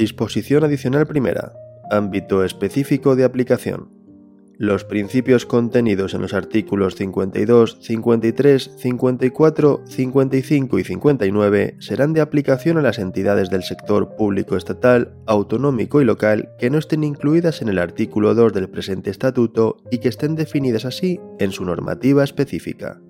Disposición adicional primera. Ámbito específico de aplicación. Los principios contenidos en los artículos 52, 53, 54, 55 y 59 serán de aplicación a las entidades del sector público estatal, autonómico y local que no estén incluidas en el artículo 2 del presente estatuto y que estén definidas así en su normativa específica.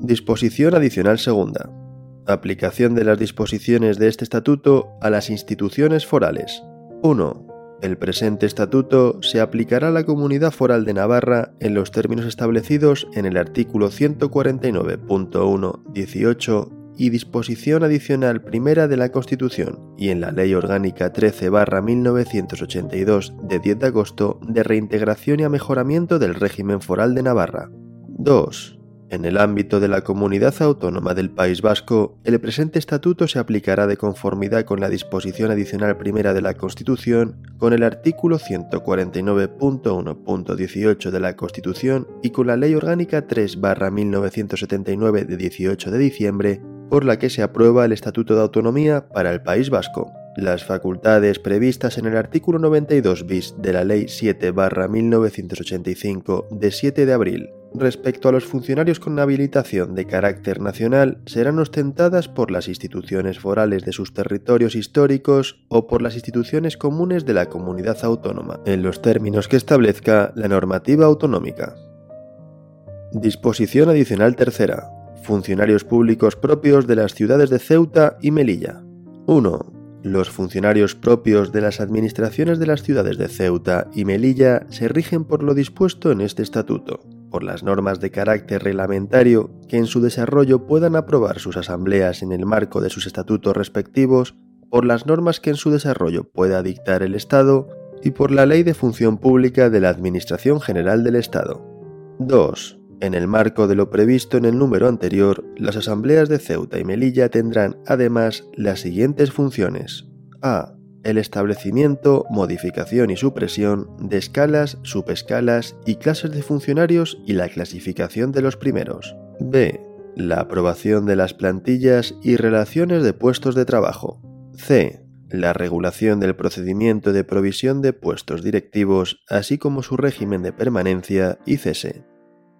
Disposición adicional segunda. Aplicación de las disposiciones de este estatuto a las instituciones forales. 1 el presente estatuto se aplicará a la Comunidad Foral de Navarra en los términos establecidos en el artículo 149.1.18 y disposición adicional primera de la Constitución y en la Ley Orgánica 13-1982 de 10 de agosto de reintegración y amejoramiento del régimen foral de Navarra. 2. En el ámbito de la comunidad autónoma del País Vasco, el presente estatuto se aplicará de conformidad con la disposición adicional primera de la Constitución, con el artículo 149.1.18 de la Constitución y con la Ley Orgánica 3-1979 de 18 de diciembre, por la que se aprueba el Estatuto de Autonomía para el País Vasco. Las facultades previstas en el artículo 92 bis de la Ley 7-1985 de 7 de abril respecto a los funcionarios con habilitación de carácter nacional serán ostentadas por las instituciones forales de sus territorios históricos o por las instituciones comunes de la comunidad autónoma, en los términos que establezca la normativa autonómica. Disposición adicional tercera. Funcionarios públicos propios de las ciudades de Ceuta y Melilla. 1. Los funcionarios propios de las administraciones de las ciudades de Ceuta y Melilla se rigen por lo dispuesto en este estatuto por las normas de carácter reglamentario que en su desarrollo puedan aprobar sus asambleas en el marco de sus estatutos respectivos, por las normas que en su desarrollo pueda dictar el Estado y por la Ley de Función Pública de la Administración General del Estado. 2. En el marco de lo previsto en el número anterior, las asambleas de Ceuta y Melilla tendrán además las siguientes funciones. A el establecimiento, modificación y supresión de escalas, subescalas y clases de funcionarios y la clasificación de los primeros. B. La aprobación de las plantillas y relaciones de puestos de trabajo. C. La regulación del procedimiento de provisión de puestos directivos, así como su régimen de permanencia y cese.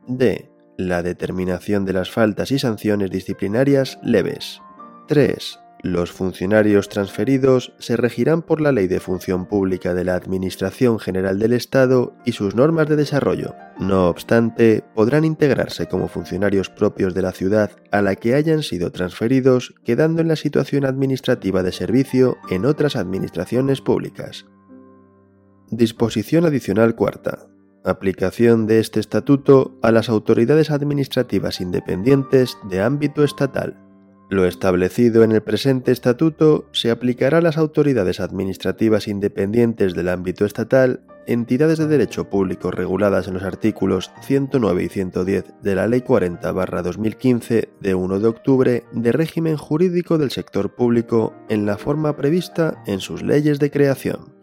D. La determinación de las faltas y sanciones disciplinarias leves. 3 los funcionarios transferidos se regirán por la Ley de Función Pública de la Administración General del Estado y sus normas de desarrollo. No obstante, podrán integrarse como funcionarios propios de la ciudad a la que hayan sido transferidos, quedando en la situación administrativa de servicio en otras administraciones públicas. Disposición adicional cuarta. Aplicación de este estatuto a las autoridades administrativas independientes de ámbito estatal. Lo establecido en el presente estatuto se aplicará a las autoridades administrativas independientes del ámbito estatal, entidades de derecho público reguladas en los artículos 109 y 110 de la Ley 40-2015 de 1 de octubre de régimen jurídico del sector público en la forma prevista en sus leyes de creación.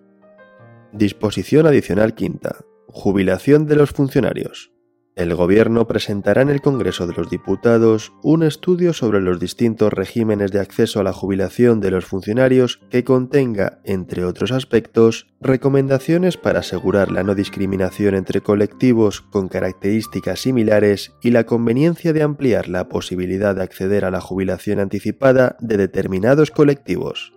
Disposición adicional quinta. Jubilación de los funcionarios. El Gobierno presentará en el Congreso de los Diputados un estudio sobre los distintos regímenes de acceso a la jubilación de los funcionarios que contenga, entre otros aspectos, recomendaciones para asegurar la no discriminación entre colectivos con características similares y la conveniencia de ampliar la posibilidad de acceder a la jubilación anticipada de determinados colectivos.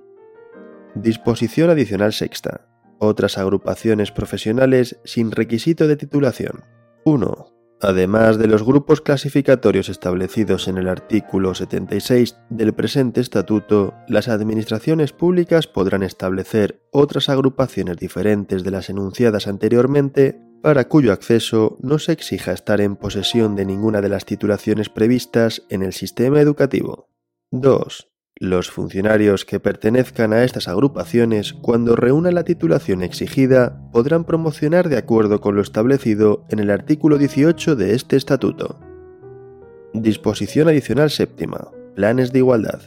Disposición adicional sexta. Otras agrupaciones profesionales sin requisito de titulación. 1. Además de los grupos clasificatorios establecidos en el artículo 76 del presente estatuto, las administraciones públicas podrán establecer otras agrupaciones diferentes de las enunciadas anteriormente para cuyo acceso no se exija estar en posesión de ninguna de las titulaciones previstas en el sistema educativo. 2. Los funcionarios que pertenezcan a estas agrupaciones, cuando reúnan la titulación exigida, podrán promocionar de acuerdo con lo establecido en el artículo 18 de este estatuto. Disposición adicional séptima. Planes de igualdad.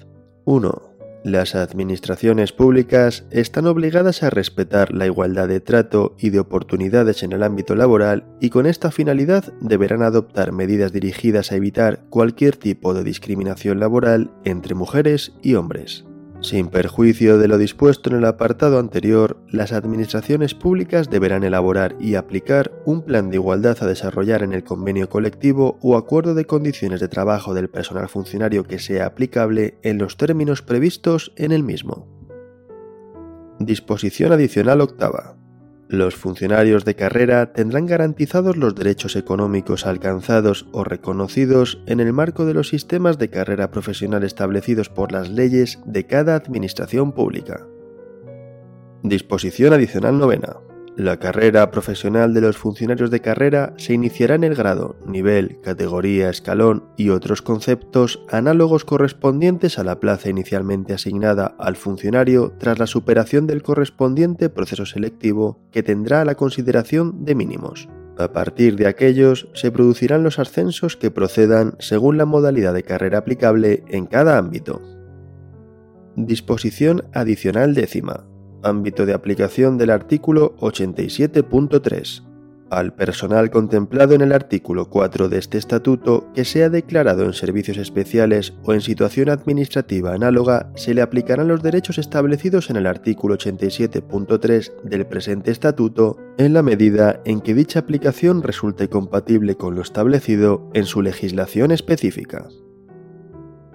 1. Las administraciones públicas están obligadas a respetar la igualdad de trato y de oportunidades en el ámbito laboral y con esta finalidad deberán adoptar medidas dirigidas a evitar cualquier tipo de discriminación laboral entre mujeres y hombres. Sin perjuicio de lo dispuesto en el apartado anterior, las administraciones públicas deberán elaborar y aplicar un plan de igualdad a desarrollar en el convenio colectivo o acuerdo de condiciones de trabajo del personal funcionario que sea aplicable en los términos previstos en el mismo. Disposición adicional octava. Los funcionarios de carrera tendrán garantizados los derechos económicos alcanzados o reconocidos en el marco de los sistemas de carrera profesional establecidos por las leyes de cada administración pública. Disposición adicional novena. La carrera profesional de los funcionarios de carrera se iniciará en el grado, nivel, categoría, escalón y otros conceptos análogos correspondientes a la plaza inicialmente asignada al funcionario tras la superación del correspondiente proceso selectivo que tendrá la consideración de mínimos. A partir de aquellos se producirán los ascensos que procedan según la modalidad de carrera aplicable en cada ámbito. Disposición adicional décima ámbito de aplicación del artículo 87.3. Al personal contemplado en el artículo 4 de este estatuto que sea declarado en servicios especiales o en situación administrativa análoga, se le aplicarán los derechos establecidos en el artículo 87.3 del presente estatuto en la medida en que dicha aplicación resulte compatible con lo establecido en su legislación específica.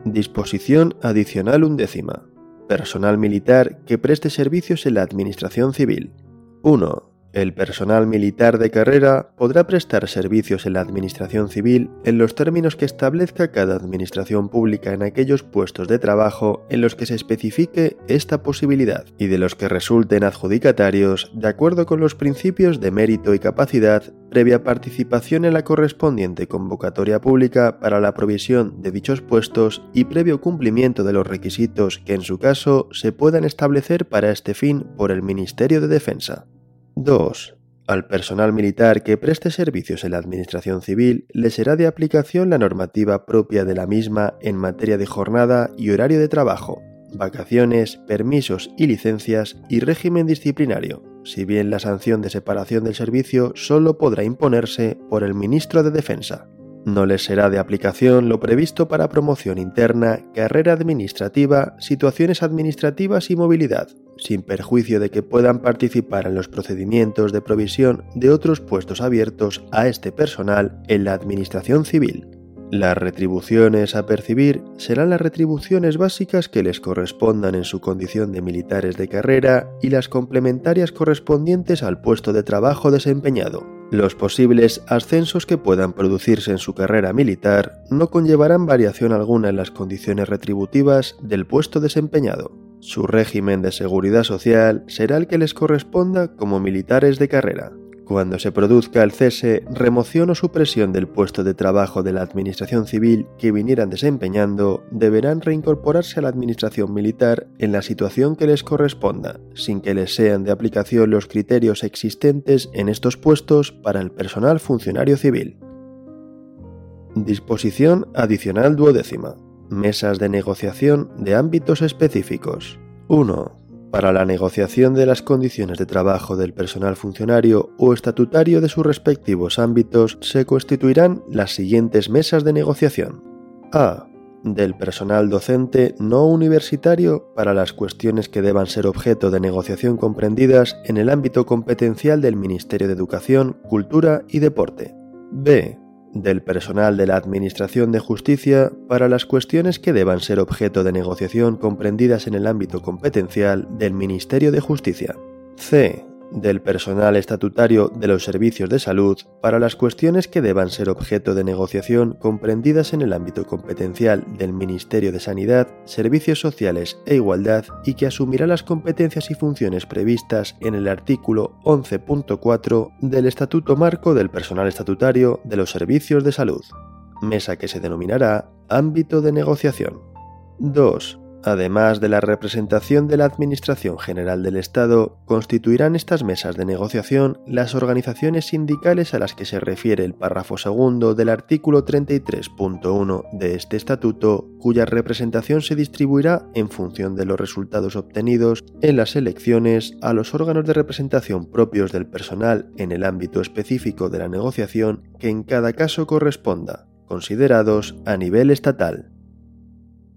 Disposición adicional undécima. Personal militar que preste servicios en la Administración Civil. 1. El personal militar de carrera podrá prestar servicios en la Administración Civil en los términos que establezca cada Administración pública en aquellos puestos de trabajo en los que se especifique esta posibilidad y de los que resulten adjudicatarios de acuerdo con los principios de mérito y capacidad previa participación en la correspondiente convocatoria pública para la provisión de dichos puestos y previo cumplimiento de los requisitos que en su caso se puedan establecer para este fin por el Ministerio de Defensa. 2. Al personal militar que preste servicios en la Administración Civil le será de aplicación la normativa propia de la misma en materia de jornada y horario de trabajo, vacaciones, permisos y licencias y régimen disciplinario, si bien la sanción de separación del servicio solo podrá imponerse por el ministro de Defensa. No les será de aplicación lo previsto para promoción interna, carrera administrativa, situaciones administrativas y movilidad, sin perjuicio de que puedan participar en los procedimientos de provisión de otros puestos abiertos a este personal en la Administración Civil. Las retribuciones a percibir serán las retribuciones básicas que les correspondan en su condición de militares de carrera y las complementarias correspondientes al puesto de trabajo desempeñado. Los posibles ascensos que puedan producirse en su carrera militar no conllevarán variación alguna en las condiciones retributivas del puesto desempeñado. Su régimen de seguridad social será el que les corresponda como militares de carrera. Cuando se produzca el cese, remoción o supresión del puesto de trabajo de la Administración Civil que vinieran desempeñando, deberán reincorporarse a la Administración Militar en la situación que les corresponda, sin que les sean de aplicación los criterios existentes en estos puestos para el personal funcionario civil. Disposición adicional duodécima. Mesas de negociación de ámbitos específicos. 1 para la negociación de las condiciones de trabajo del personal funcionario o estatutario de sus respectivos ámbitos se constituirán las siguientes mesas de negociación. A. Del personal docente no universitario para las cuestiones que deban ser objeto de negociación comprendidas en el ámbito competencial del Ministerio de Educación, Cultura y Deporte. B del personal de la Administración de Justicia para las cuestiones que deban ser objeto de negociación comprendidas en el ámbito competencial del Ministerio de Justicia. C del personal estatutario de los servicios de salud para las cuestiones que deban ser objeto de negociación comprendidas en el ámbito competencial del Ministerio de Sanidad, Servicios Sociales e Igualdad y que asumirá las competencias y funciones previstas en el artículo 11.4 del Estatuto Marco del Personal Estatutario de los Servicios de Salud, mesa que se denominará ámbito de negociación. 2 Además de la representación de la Administración General del Estado, constituirán estas mesas de negociación las organizaciones sindicales a las que se refiere el párrafo segundo del artículo 33.1 de este estatuto, cuya representación se distribuirá en función de los resultados obtenidos en las elecciones a los órganos de representación propios del personal en el ámbito específico de la negociación que en cada caso corresponda, considerados a nivel estatal.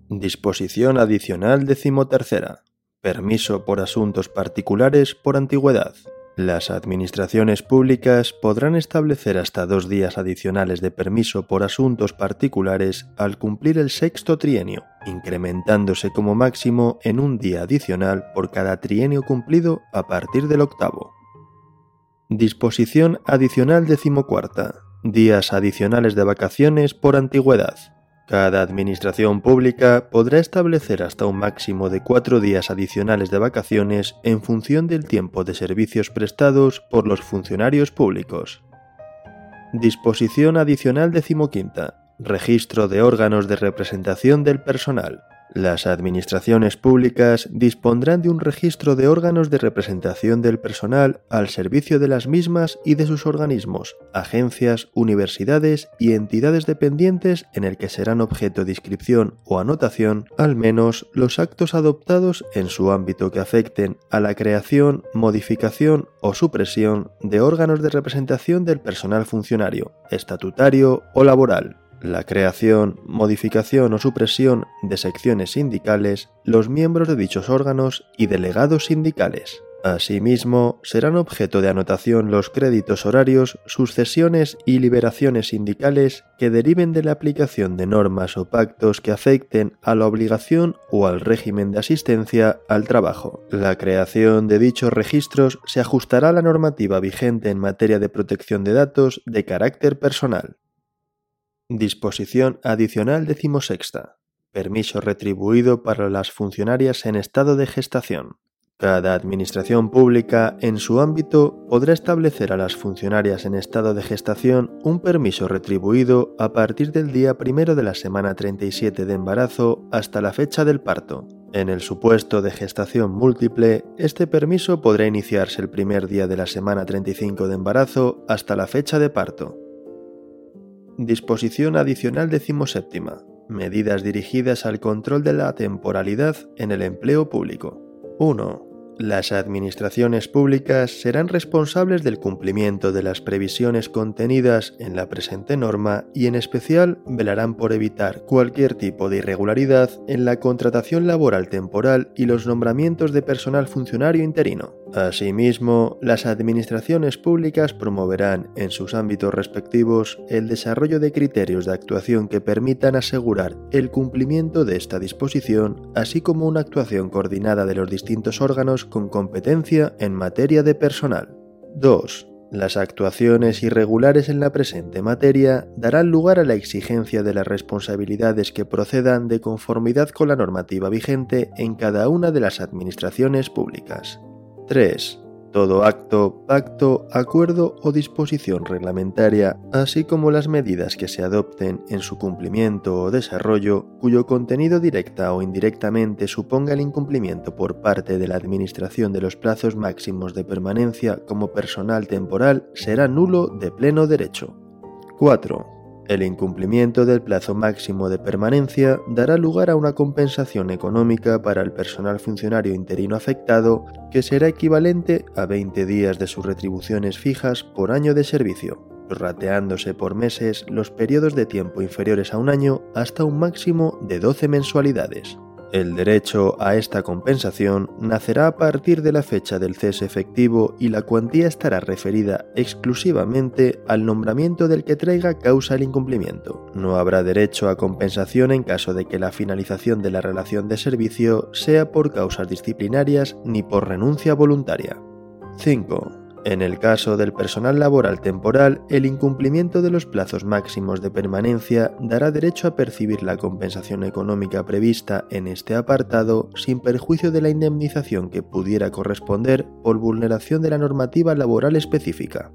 Disposición adicional decimotercera. Permiso por asuntos particulares por antigüedad. Las administraciones públicas podrán establecer hasta dos días adicionales de permiso por asuntos particulares al cumplir el sexto trienio, incrementándose como máximo en un día adicional por cada trienio cumplido a partir del octavo. Disposición adicional decimocuarta. Días adicionales de vacaciones por antigüedad. Cada administración pública podrá establecer hasta un máximo de cuatro días adicionales de vacaciones en función del tiempo de servicios prestados por los funcionarios públicos. Disposición adicional decimoquinta. Registro de órganos de representación del personal. Las administraciones públicas dispondrán de un registro de órganos de representación del personal al servicio de las mismas y de sus organismos, agencias, universidades y entidades dependientes en el que serán objeto de inscripción o anotación al menos los actos adoptados en su ámbito que afecten a la creación, modificación o supresión de órganos de representación del personal funcionario, estatutario o laboral la creación, modificación o supresión de secciones sindicales, los miembros de dichos órganos y delegados sindicales. Asimismo, serán objeto de anotación los créditos horarios, sucesiones y liberaciones sindicales que deriven de la aplicación de normas o pactos que afecten a la obligación o al régimen de asistencia al trabajo. La creación de dichos registros se ajustará a la normativa vigente en materia de protección de datos de carácter personal. Disposición adicional decimosexta. Permiso retribuido para las funcionarias en estado de gestación. Cada administración pública en su ámbito podrá establecer a las funcionarias en estado de gestación un permiso retribuido a partir del día primero de la semana 37 de embarazo hasta la fecha del parto. En el supuesto de gestación múltiple, este permiso podrá iniciarse el primer día de la semana 35 de embarazo hasta la fecha de parto. Disposición adicional decimoséptima. Medidas dirigidas al control de la temporalidad en el empleo público. 1. Las administraciones públicas serán responsables del cumplimiento de las previsiones contenidas en la presente norma y en especial velarán por evitar cualquier tipo de irregularidad en la contratación laboral temporal y los nombramientos de personal funcionario interino. Asimismo, las administraciones públicas promoverán en sus ámbitos respectivos el desarrollo de criterios de actuación que permitan asegurar el cumplimiento de esta disposición, así como una actuación coordinada de los distintos órganos con competencia en materia de personal. 2. Las actuaciones irregulares en la presente materia darán lugar a la exigencia de las responsabilidades que procedan de conformidad con la normativa vigente en cada una de las administraciones públicas. 3 todo acto, pacto, acuerdo o disposición reglamentaria, así como las medidas que se adopten en su cumplimiento o desarrollo, cuyo contenido directa o indirectamente suponga el incumplimiento por parte de la Administración de los plazos máximos de permanencia como personal temporal, será nulo de pleno derecho. 4. El incumplimiento del plazo máximo de permanencia dará lugar a una compensación económica para el personal funcionario interino afectado que será equivalente a 20 días de sus retribuciones fijas por año de servicio, rateándose por meses los periodos de tiempo inferiores a un año hasta un máximo de 12 mensualidades. El derecho a esta compensación nacerá a partir de la fecha del cese efectivo y la cuantía estará referida exclusivamente al nombramiento del que traiga causa el incumplimiento. No habrá derecho a compensación en caso de que la finalización de la relación de servicio sea por causas disciplinarias ni por renuncia voluntaria. 5. En el caso del personal laboral temporal, el incumplimiento de los plazos máximos de permanencia dará derecho a percibir la compensación económica prevista en este apartado sin perjuicio de la indemnización que pudiera corresponder por vulneración de la normativa laboral específica.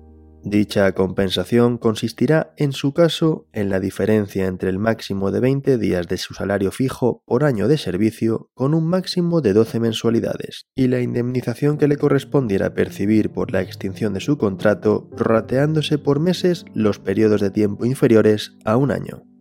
Dicha compensación consistirá, en su caso, en la diferencia entre el máximo de 20 días de su salario fijo por año de servicio con un máximo de 12 mensualidades, y la indemnización que le correspondiera percibir por la extinción de su contrato, prorrateándose por meses los periodos de tiempo inferiores a un año.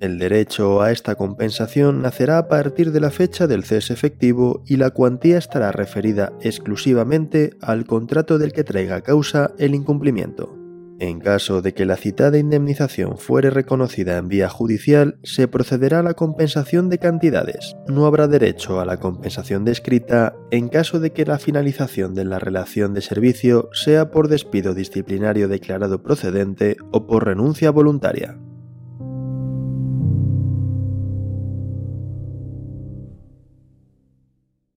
El derecho a esta compensación nacerá a partir de la fecha del cese efectivo y la cuantía estará referida exclusivamente al contrato del que traiga causa el incumplimiento. En caso de que la citada indemnización fuere reconocida en vía judicial, se procederá a la compensación de cantidades. No habrá derecho a la compensación descrita en caso de que la finalización de la relación de servicio sea por despido disciplinario declarado procedente o por renuncia voluntaria.